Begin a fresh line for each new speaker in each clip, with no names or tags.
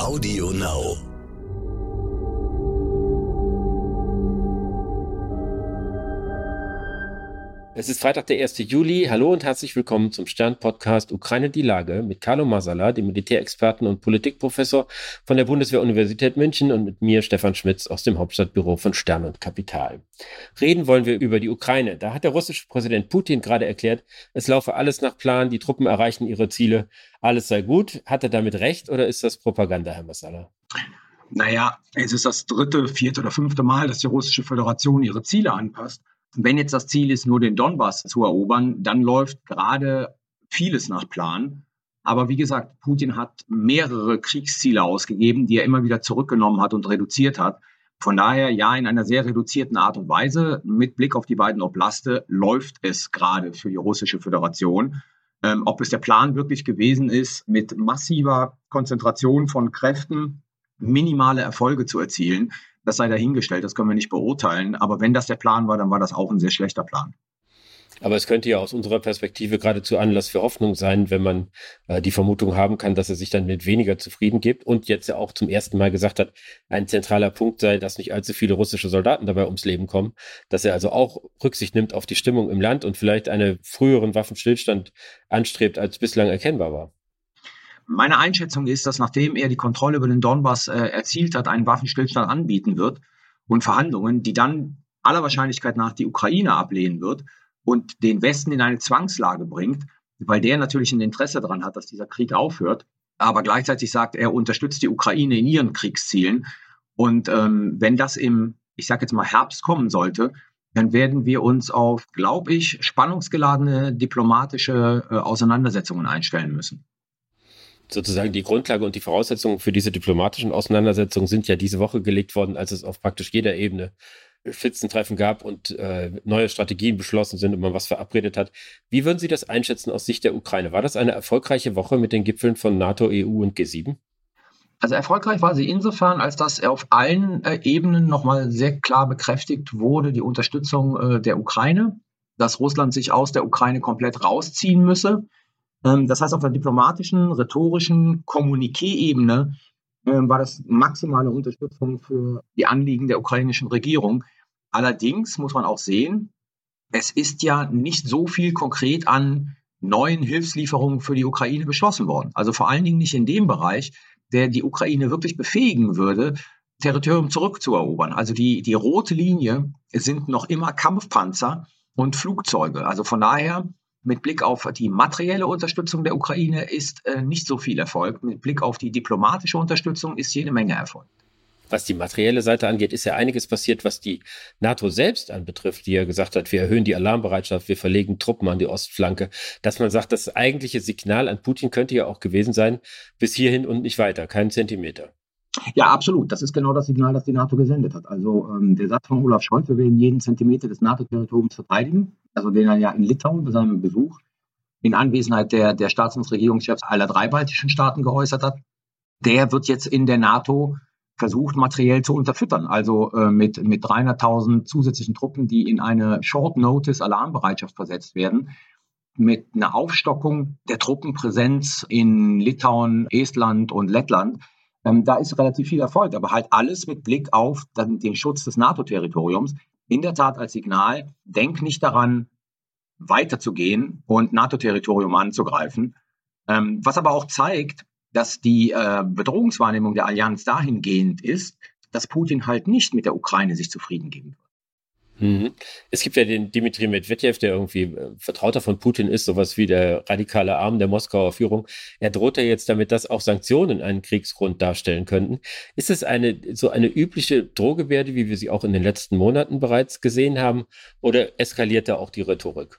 Audio Now.
Es ist Freitag, der 1. Juli. Hallo und herzlich willkommen zum Stern-Podcast Ukraine die Lage mit Carlo Masala, dem Militärexperten und Politikprofessor von der Bundeswehr-Universität München und mit mir, Stefan Schmitz, aus dem Hauptstadtbüro von Stern und Kapital. Reden wollen wir über die Ukraine. Da hat der russische Präsident Putin gerade erklärt, es laufe alles nach Plan, die Truppen erreichen ihre Ziele, alles sei gut. Hat er damit recht oder ist das Propaganda, Herr Masala?
Naja, es ist das dritte, vierte oder fünfte Mal, dass die russische Föderation ihre Ziele anpasst. Wenn jetzt das Ziel ist, nur den Donbass zu erobern, dann läuft gerade vieles nach Plan. Aber wie gesagt, Putin hat mehrere Kriegsziele ausgegeben, die er immer wieder zurückgenommen hat und reduziert hat. Von daher, ja, in einer sehr reduzierten Art und Weise, mit Blick auf die beiden Oblaste, läuft es gerade für die russische Föderation. Ähm, ob es der Plan wirklich gewesen ist, mit massiver Konzentration von Kräften minimale Erfolge zu erzielen, das sei dahingestellt, das können wir nicht beurteilen. Aber wenn das der Plan war, dann war das auch ein sehr schlechter Plan.
Aber es könnte ja aus unserer Perspektive geradezu Anlass für Hoffnung sein, wenn man äh, die Vermutung haben kann, dass er sich dann mit weniger zufrieden gibt und jetzt ja auch zum ersten Mal gesagt hat, ein zentraler Punkt sei, dass nicht allzu viele russische Soldaten dabei ums Leben kommen, dass er also auch Rücksicht nimmt auf die Stimmung im Land und vielleicht einen früheren Waffenstillstand anstrebt, als bislang erkennbar war.
Meine Einschätzung ist, dass nachdem er die Kontrolle über den Donbass äh, erzielt hat, einen Waffenstillstand anbieten wird und Verhandlungen, die dann aller Wahrscheinlichkeit nach die Ukraine ablehnen wird und den Westen in eine Zwangslage bringt, weil der natürlich ein Interesse daran hat, dass dieser Krieg aufhört, aber gleichzeitig sagt, er unterstützt die Ukraine in ihren Kriegszielen. Und ähm, wenn das im, ich sage jetzt mal, Herbst kommen sollte, dann werden wir uns auf, glaube ich, spannungsgeladene diplomatische äh, Auseinandersetzungen einstellen müssen
sozusagen die Grundlage und die Voraussetzungen für diese diplomatischen Auseinandersetzungen sind ja diese Woche gelegt worden, als es auf praktisch jeder Ebene Spitzentreffen gab und äh, neue Strategien beschlossen sind und man was verabredet hat. Wie würden Sie das einschätzen aus Sicht der Ukraine? War das eine erfolgreiche Woche mit den Gipfeln von NATO, EU und G7?
Also erfolgreich war sie insofern, als dass auf allen äh, Ebenen nochmal sehr klar bekräftigt wurde, die Unterstützung äh, der Ukraine, dass Russland sich aus der Ukraine komplett rausziehen müsse das heißt, auf der diplomatischen, rhetorischen Kommuniqué-Ebene ähm, war das maximale Unterstützung für die Anliegen der ukrainischen Regierung. Allerdings muss man auch sehen, es ist ja nicht so viel konkret an neuen Hilfslieferungen für die Ukraine beschlossen worden. Also vor allen Dingen nicht in dem Bereich, der die Ukraine wirklich befähigen würde, Territorium zurückzuerobern. Also die, die rote Linie sind noch immer Kampfpanzer und Flugzeuge. Also von daher mit Blick auf die materielle Unterstützung der Ukraine ist äh, nicht so viel Erfolg. Mit Blick auf die diplomatische Unterstützung ist jede Menge Erfolg.
Was die materielle Seite angeht, ist ja einiges passiert, was die NATO selbst anbetrifft, die ja gesagt hat, wir erhöhen die Alarmbereitschaft, wir verlegen Truppen an die Ostflanke. Dass man sagt, das eigentliche Signal an Putin könnte ja auch gewesen sein, bis hierhin und nicht weiter, keinen Zentimeter.
Ja, absolut. Das ist genau das Signal, das die NATO gesendet hat. Also ähm, der Satz von Olaf Scholz, wir werden jeden Zentimeter des NATO-Territoriums verteidigen, also den er ja in Litauen bei seinem Besuch in Anwesenheit der, der Staats- und Regierungschefs aller drei baltischen Staaten geäußert hat, der wird jetzt in der NATO versucht, materiell zu unterfüttern. Also äh, mit, mit 300.000 zusätzlichen Truppen, die in eine Short-Notice-Alarmbereitschaft versetzt werden, mit einer Aufstockung der Truppenpräsenz in Litauen, Estland und Lettland ähm, da ist relativ viel Erfolg, aber halt alles mit Blick auf dann den Schutz des NATO-Territoriums. In der Tat als Signal, denk nicht daran, weiterzugehen und NATO-Territorium anzugreifen. Ähm, was aber auch zeigt, dass die äh, Bedrohungswahrnehmung der Allianz dahingehend ist, dass Putin halt nicht mit der Ukraine sich zufrieden geben.
Mhm. Es gibt ja den Dimitri Medvedev, der irgendwie äh, Vertrauter von Putin ist, sowas wie der radikale Arm der Moskauer Führung. Er droht ja jetzt damit, dass auch Sanktionen einen Kriegsgrund darstellen könnten. Ist es eine so eine übliche Drohgebärde, wie wir sie auch in den letzten Monaten bereits gesehen haben, oder eskaliert da auch die Rhetorik?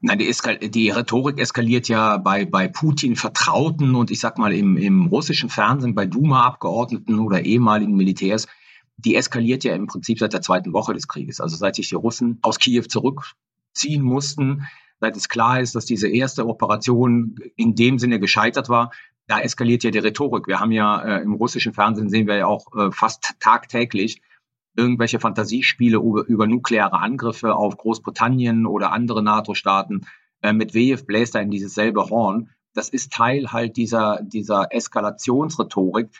Nein, die, Eskal die Rhetorik eskaliert ja bei, bei Putin Vertrauten und ich sag mal im, im russischen Fernsehen bei Duma-Abgeordneten oder ehemaligen Militärs die eskaliert ja im Prinzip seit der zweiten Woche des Krieges. Also seit sich die Russen aus Kiew zurückziehen mussten, seit es klar ist, dass diese erste Operation in dem Sinne gescheitert war, da eskaliert ja die Rhetorik. Wir haben ja äh, im russischen Fernsehen sehen wir ja auch äh, fast tagtäglich irgendwelche Fantasiespiele über, über nukleare Angriffe auf Großbritannien oder andere NATO-Staaten. Äh, mit Medvedev bläst er in dieses selbe Horn. Das ist Teil halt dieser, dieser Eskalationsrhetorik,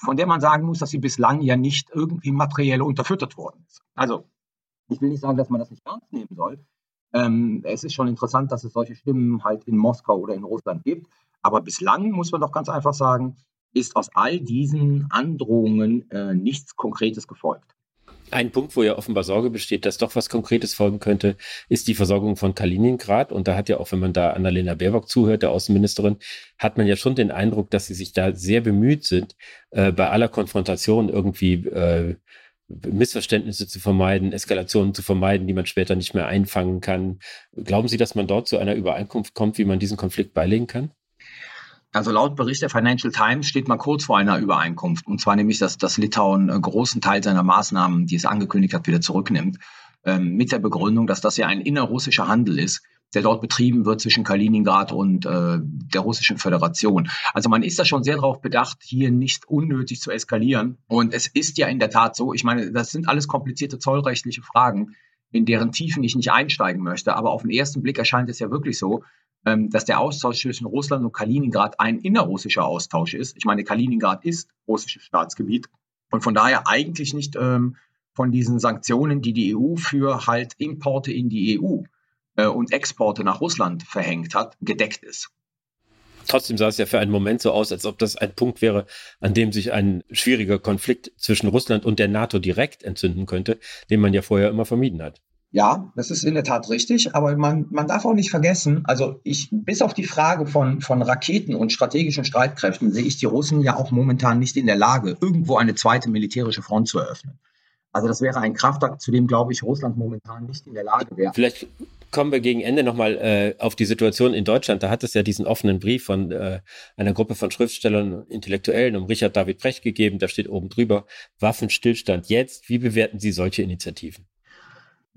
von der man sagen muss, dass sie bislang ja nicht irgendwie materiell unterfüttert worden ist. Also, ich will nicht sagen, dass man das nicht ernst nehmen soll. Ähm, es ist schon interessant, dass es solche Stimmen halt in Moskau oder in Russland gibt. Aber bislang muss man doch ganz einfach sagen, ist aus all diesen Androhungen äh, nichts Konkretes gefolgt.
Ein Punkt, wo ja offenbar Sorge besteht, dass doch was Konkretes folgen könnte, ist die Versorgung von Kaliningrad. Und da hat ja auch, wenn man da Annalena Baerbock zuhört, der Außenministerin, hat man ja schon den Eindruck, dass sie sich da sehr bemüht sind, äh, bei aller Konfrontation irgendwie äh, Missverständnisse zu vermeiden, Eskalationen zu vermeiden, die man später nicht mehr einfangen kann. Glauben Sie, dass man dort zu einer Übereinkunft kommt, wie man diesen Konflikt beilegen kann?
Also laut Bericht der Financial Times steht man kurz vor einer Übereinkunft. Und zwar nämlich, dass, dass Litauen einen großen Teil seiner Maßnahmen, die es angekündigt hat, wieder zurücknimmt. Ähm, mit der Begründung, dass das ja ein innerrussischer Handel ist, der dort betrieben wird zwischen Kaliningrad und äh, der Russischen Föderation. Also man ist da schon sehr darauf bedacht, hier nicht unnötig zu eskalieren. Und es ist ja in der Tat so, ich meine, das sind alles komplizierte zollrechtliche Fragen, in deren Tiefen ich nicht einsteigen möchte. Aber auf den ersten Blick erscheint es ja wirklich so, dass der Austausch zwischen Russland und Kaliningrad ein innerrussischer Austausch ist. Ich meine, Kaliningrad ist russisches Staatsgebiet und von daher eigentlich nicht ähm, von diesen Sanktionen, die die EU für halt Importe in die EU äh, und Exporte nach Russland verhängt hat, gedeckt ist.
Trotzdem sah es ja für einen Moment so aus, als ob das ein Punkt wäre, an dem sich ein schwieriger Konflikt zwischen Russland und der NATO direkt entzünden könnte, den man ja vorher immer vermieden hat.
Ja, das ist in der Tat richtig, aber man, man darf auch nicht vergessen, also ich, bis auf die Frage von, von Raketen und strategischen Streitkräften sehe ich die Russen ja auch momentan nicht in der Lage, irgendwo eine zweite militärische Front zu eröffnen. Also das wäre ein Kraftakt, zu dem, glaube ich, Russland momentan nicht in der Lage wäre.
Vielleicht kommen wir gegen Ende nochmal äh, auf die Situation in Deutschland. Da hat es ja diesen offenen Brief von äh, einer Gruppe von Schriftstellern und Intellektuellen um Richard David Brecht gegeben. Da steht oben drüber Waffenstillstand jetzt. Wie bewerten Sie solche Initiativen?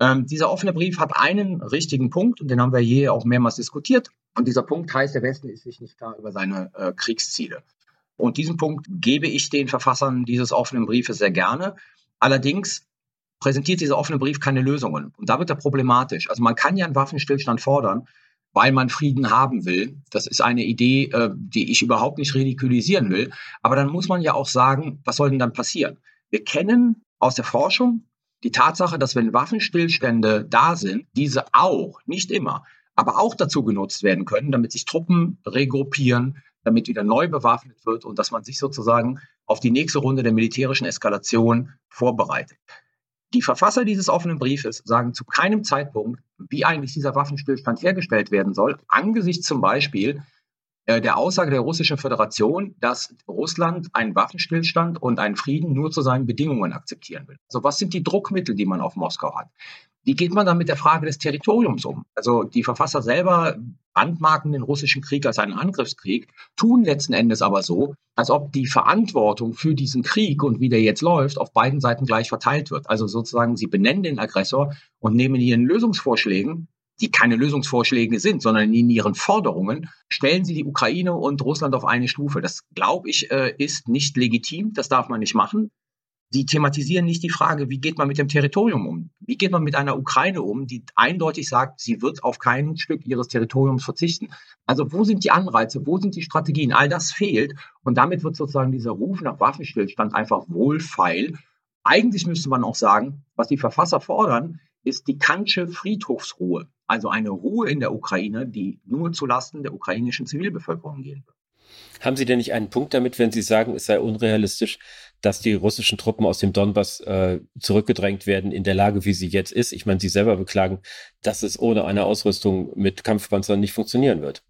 Ähm, dieser offene Brief hat einen richtigen Punkt und den haben wir hier auch mehrmals diskutiert. Und dieser Punkt heißt, der Westen ist sich nicht klar über seine äh, Kriegsziele. Und diesen Punkt gebe ich den Verfassern dieses offenen Briefes sehr gerne. Allerdings präsentiert dieser offene Brief keine Lösungen. Und da wird er problematisch. Also man kann ja einen Waffenstillstand fordern, weil man Frieden haben will. Das ist eine Idee, äh, die ich überhaupt nicht ridikulisieren will. Aber dann muss man ja auch sagen, was soll denn dann passieren? Wir kennen aus der Forschung, die Tatsache, dass wenn Waffenstillstände da sind, diese auch, nicht immer, aber auch dazu genutzt werden können, damit sich Truppen regruppieren, damit wieder neu bewaffnet wird und dass man sich sozusagen auf die nächste Runde der militärischen Eskalation vorbereitet. Die Verfasser dieses offenen Briefes sagen zu keinem Zeitpunkt, wie eigentlich dieser Waffenstillstand hergestellt werden soll, angesichts zum Beispiel der Aussage der Russischen Föderation, dass Russland einen Waffenstillstand und einen Frieden nur zu seinen Bedingungen akzeptieren will. Also was sind die Druckmittel, die man auf Moskau hat? Wie geht man dann mit der Frage des Territoriums um? Also die Verfasser selber brandmarken den russischen Krieg als einen Angriffskrieg, tun letzten Endes aber so, als ob die Verantwortung für diesen Krieg und wie der jetzt läuft, auf beiden Seiten gleich verteilt wird. Also sozusagen, sie benennen den Aggressor und nehmen ihren Lösungsvorschlägen die keine Lösungsvorschläge sind, sondern in ihren Forderungen, stellen sie die Ukraine und Russland auf eine Stufe. Das, glaube ich, äh, ist nicht legitim. Das darf man nicht machen. Sie thematisieren nicht die Frage, wie geht man mit dem Territorium um? Wie geht man mit einer Ukraine um, die eindeutig sagt, sie wird auf kein Stück ihres Territoriums verzichten? Also wo sind die Anreize? Wo sind die Strategien? All das fehlt. Und damit wird sozusagen dieser Ruf nach Waffenstillstand einfach wohlfeil. Eigentlich müsste man auch sagen, was die Verfasser fordern, ist die Kantsche Friedhofsruhe. Also eine Ruhe in der Ukraine, die nur zulasten der ukrainischen Zivilbevölkerung gehen wird.
Haben Sie denn nicht einen Punkt damit, wenn Sie sagen, es sei unrealistisch, dass die russischen Truppen aus dem Donbass äh, zurückgedrängt werden in der Lage, wie sie jetzt ist? Ich meine, Sie selber beklagen, dass es ohne eine Ausrüstung mit Kampfpanzern nicht funktionieren wird.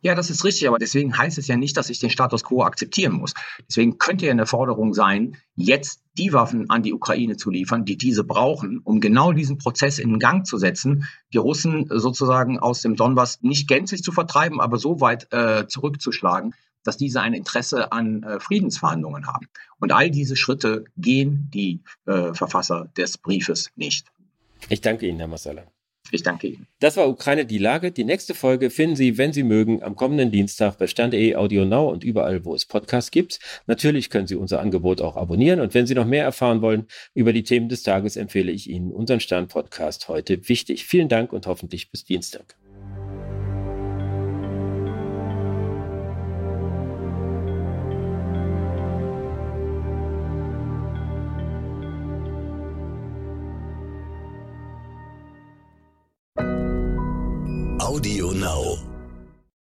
Ja, das ist richtig, aber deswegen heißt es ja nicht, dass ich den Status quo akzeptieren muss. Deswegen könnte ja eine Forderung sein, jetzt die Waffen an die Ukraine zu liefern, die diese brauchen, um genau diesen Prozess in Gang zu setzen, die Russen sozusagen aus dem Donbass nicht gänzlich zu vertreiben, aber so weit äh, zurückzuschlagen, dass diese ein Interesse an äh, Friedensverhandlungen haben. Und all diese Schritte gehen die äh, Verfasser des Briefes nicht.
Ich danke Ihnen, Herr Massala.
Ich danke Ihnen.
Das war Ukraine die Lage. Die nächste Folge finden Sie, wenn Sie mögen, am kommenden Dienstag bei Stern.de, Audio Now und überall, wo es Podcasts gibt. Natürlich können Sie unser Angebot auch abonnieren. Und wenn Sie noch mehr erfahren wollen über die Themen des Tages, empfehle ich Ihnen unseren Stern-Podcast heute wichtig. Vielen Dank und hoffentlich bis Dienstag.